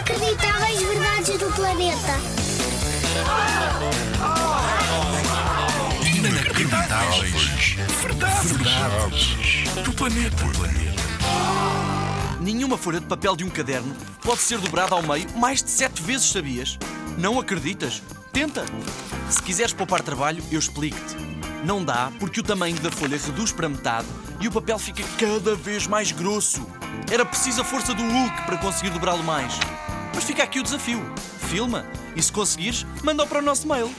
Inacreditáveis verdades do planeta. Inacreditáveis. Verdades. Verdades. Do planeta. Nenhuma folha de papel de um caderno pode ser dobrada ao meio mais de sete vezes, sabias? Não acreditas? Tenta! Se quiseres poupar trabalho, eu explico-te. Não dá porque o tamanho da folha reduz para metade e o papel fica cada vez mais grosso. Era preciso a força do Hulk para conseguir dobrá-lo mais. Mas fica aqui o desafio. Filma e se conseguires, manda-o para o nosso mail.